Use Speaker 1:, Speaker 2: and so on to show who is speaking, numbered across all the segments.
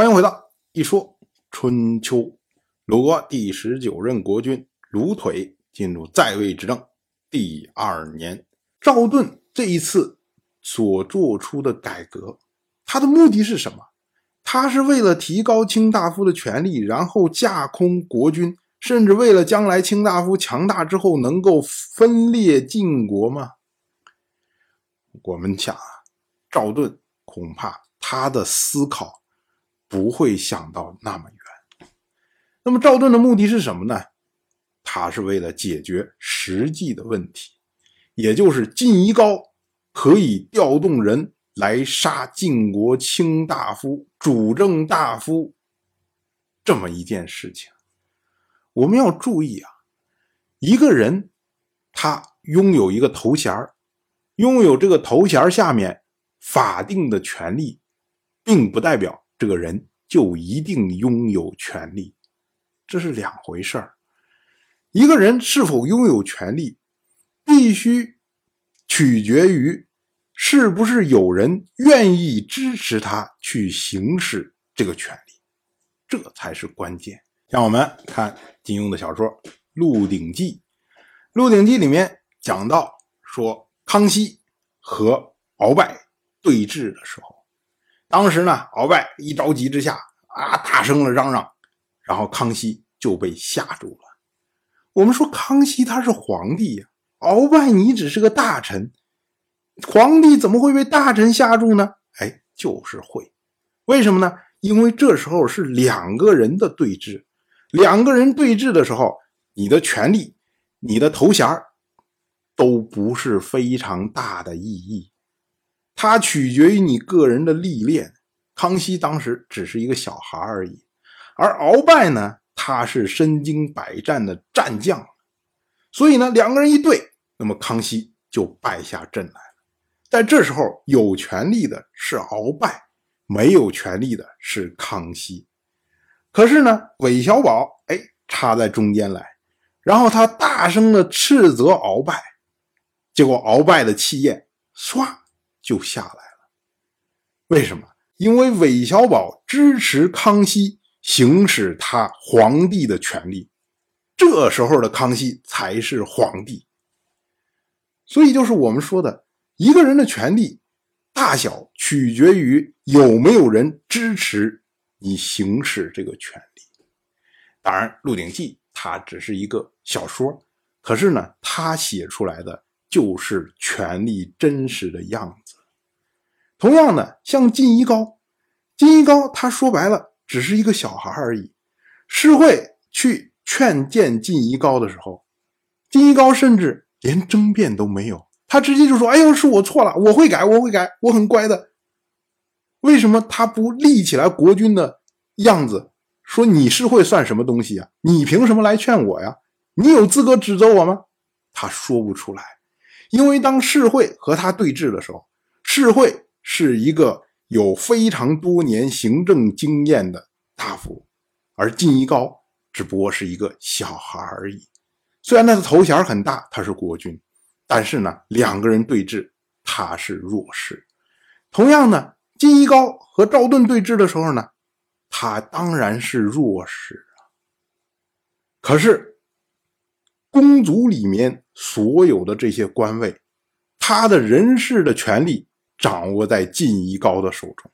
Speaker 1: 欢迎回到一说春秋。鲁国第十九任国君鲁腿进入在位执政第二年，赵盾这一次所做出的改革，他的目的是什么？他是为了提高卿大夫的权力，然后架空国君，甚至为了将来卿大夫强大之后能够分裂晋国吗？我们想啊，赵盾恐怕他的思考不会想到那么远。那么赵盾的目的是什么呢？他是为了解决实际的问题，也就是晋夷高可以调动人来杀晋国卿大夫、主政大夫这么一件事情。我们要注意啊，一个人他拥有一个头衔。拥有这个头衔下面法定的权利，并不代表这个人就一定拥有权利，这是两回事儿。一个人是否拥有权利，必须取决于是不是有人愿意支持他去行使这个权利，这才是关键。让我们看金庸的小说《鹿鼎记》，《鹿鼎记》里面讲到说。康熙和鳌拜对峙的时候，当时呢，鳌拜一着急之下啊，大声的嚷嚷，然后康熙就被吓住了。我们说康熙他是皇帝呀，鳌拜你只是个大臣，皇帝怎么会被大臣吓住呢？哎，就是会，为什么呢？因为这时候是两个人的对峙，两个人对峙的时候，你的权利，你的头衔都不是非常大的意义，它取决于你个人的历练。康熙当时只是一个小孩而已，而鳌拜呢，他是身经百战的战将，所以呢，两个人一对，那么康熙就败下阵来了。在这时候，有权力的是鳌拜，没有权力的是康熙。可是呢，韦小宝哎插在中间来，然后他大声的斥责鳌拜。结果鳌拜的气焰唰就下来了。为什么？因为韦小宝支持康熙行使他皇帝的权利，这时候的康熙才是皇帝。所以就是我们说的，一个人的权利大小取决于有没有人支持你行使这个权利。当然，《鹿鼎记》它只是一个小说，可是呢，他写出来的。就是权力真实的样子。同样的，像晋一高，晋一高他说白了只是一个小孩而已。诗会去劝谏晋一高的时候，晋一高甚至连争辩都没有，他直接就说：“哎呦，是我错了，我会改，我会改，我很乖的。”为什么他不立起来国君的样子，说你是会算什么东西啊？你凭什么来劝我呀？你有资格指责我吗？他说不出来。因为当世会和他对峙的时候，世会是一个有非常多年行政经验的大夫，而晋一高只不过是一个小孩而已。虽然他的头衔很大，他是国君，但是呢，两个人对峙，他是弱势。同样呢，晋一高和赵盾对峙的时候呢，他当然是弱势啊。可是。公族里面所有的这些官位，他的人事的权利掌握在晋夷高的手中，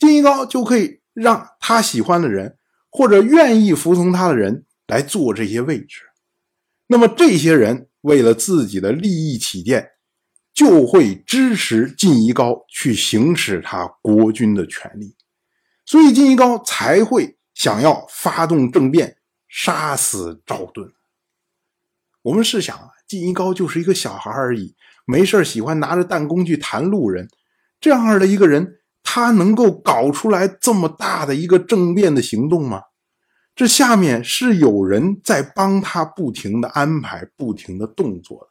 Speaker 1: 晋夷高就可以让他喜欢的人或者愿意服从他的人来做这些位置。那么这些人为了自己的利益起见，就会支持晋夷高去行使他国君的权利，所以晋夷高才会想要发动政变，杀死赵盾。我们试想啊，晋一高就是一个小孩而已，没事喜欢拿着弹弓去弹路人，这样的一个人，他能够搞出来这么大的一个政变的行动吗？这下面是有人在帮他不停的安排、不停的动作的。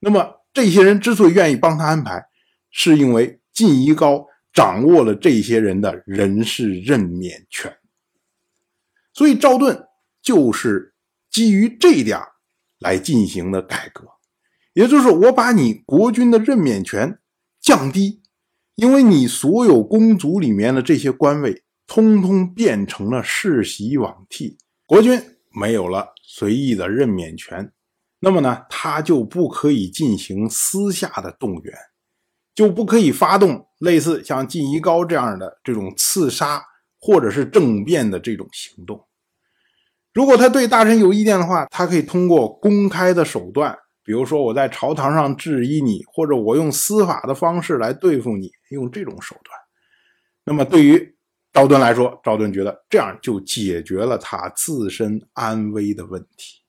Speaker 1: 那么这些人之所以愿意帮他安排，是因为晋一高掌握了这些人的人事任免权，所以赵盾就是基于这一点。来进行的改革，也就是我把你国君的任免权降低，因为你所有公族里面的这些官位通通变成了世袭罔替，国君没有了随意的任免权，那么呢，他就不可以进行私下的动员，就不可以发动类似像晋夷高这样的这种刺杀或者是政变的这种行动。如果他对大臣有意见的话，他可以通过公开的手段，比如说我在朝堂上质疑你，或者我用司法的方式来对付你，用这种手段。那么对于赵盾来说，赵盾觉得这样就解决了他自身安危的问题。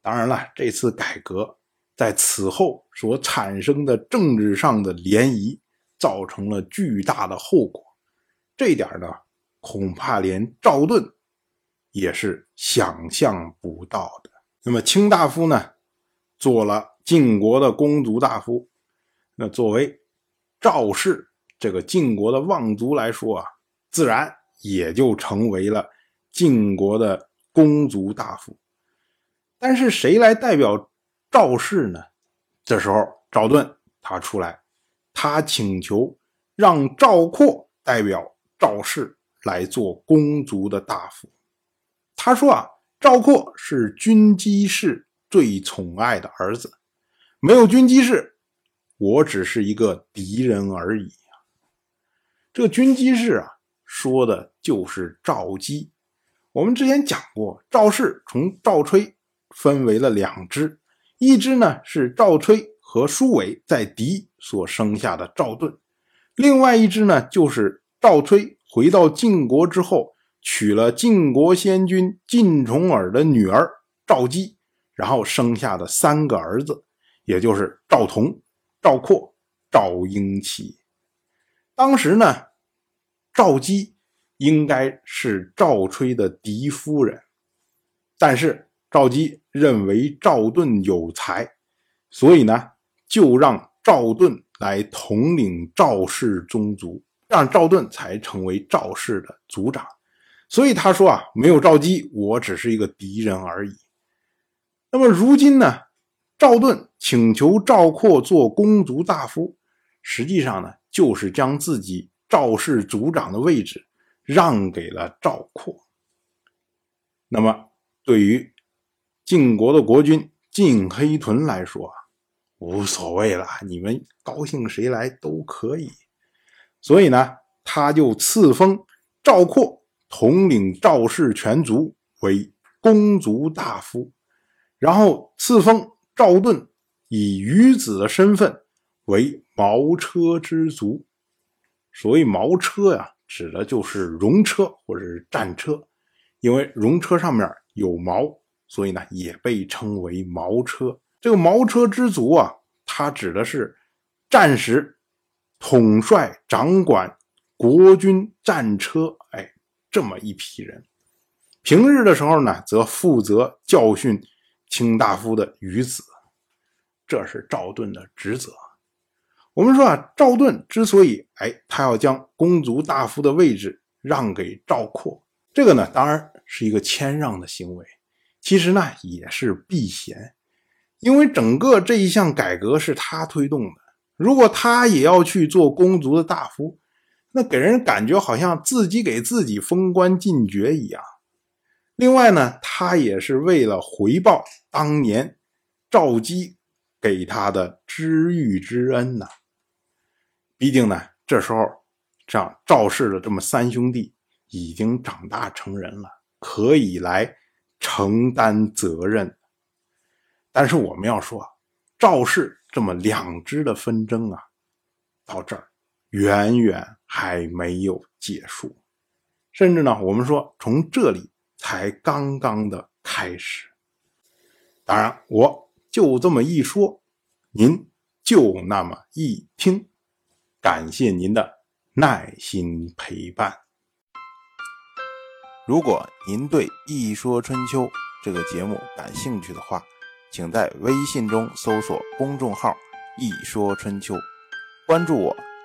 Speaker 1: 当然了，这次改革在此后所产生的政治上的涟漪，造成了巨大的后果。这点呢，恐怕连赵盾。也是想象不到的。那么卿大夫呢，做了晋国的公族大夫。那作为赵氏这个晋国的望族来说啊，自然也就成为了晋国的公族大夫。但是谁来代表赵氏呢？这时候赵盾他出来，他请求让赵括代表赵氏来做公族的大夫。他说啊，赵括是军机室最宠爱的儿子，没有军机室，我只是一个敌人而已这个军机室啊，说的就是赵姬。我们之前讲过，赵氏从赵吹分为了两支，一支呢是赵吹和舒伟在狄所生下的赵盾，另外一支呢就是赵吹回到晋国之后。娶了晋国先君晋重耳的女儿赵姬，然后生下的三个儿子，也就是赵同、赵括、赵婴齐。当时呢，赵姬应该是赵吹的嫡夫人，但是赵姬认为赵盾有才，所以呢，就让赵盾来统领赵氏宗族，让赵盾才成为赵氏的族长。所以他说啊，没有赵姬，我只是一个敌人而已。那么如今呢，赵盾请求赵括做公族大夫，实际上呢，就是将自己赵氏族长的位置让给了赵括。那么对于晋国的国君晋黑豚来说啊，无所谓了，你们高兴谁来都可以。所以呢，他就赐封赵括。统领赵氏全族为公族大夫，然后赐封赵盾以余子的身份为毛车之族。所谓毛车呀，指的就是戎车或者是战车，因为戎车上面有毛，所以呢也被称为毛车。这个毛车之族啊，它指的是战时统帅掌管国军战车。哎。这么一批人，平日的时候呢，则负责教训卿大夫的余子，这是赵盾的职责。我们说啊，赵盾之所以哎，他要将公族大夫的位置让给赵括，这个呢，当然是一个谦让的行为，其实呢，也是避嫌，因为整个这一项改革是他推动的，如果他也要去做公族的大夫。那给人感觉好像自己给自己封官进爵一样。另外呢，他也是为了回报当年赵姬给他的知遇之恩呐。毕竟呢，这时候这样赵氏的这么三兄弟已经长大成人了，可以来承担责任。但是我们要说，赵氏这么两支的纷争啊，到这儿。远远还没有结束，甚至呢，我们说从这里才刚刚的开始。当然，我就这么一说，您就那么一听，感谢您的耐心陪伴。如果您对《一说春秋》这个节目感兴趣的话，请在微信中搜索公众号“一说春秋”，关注我。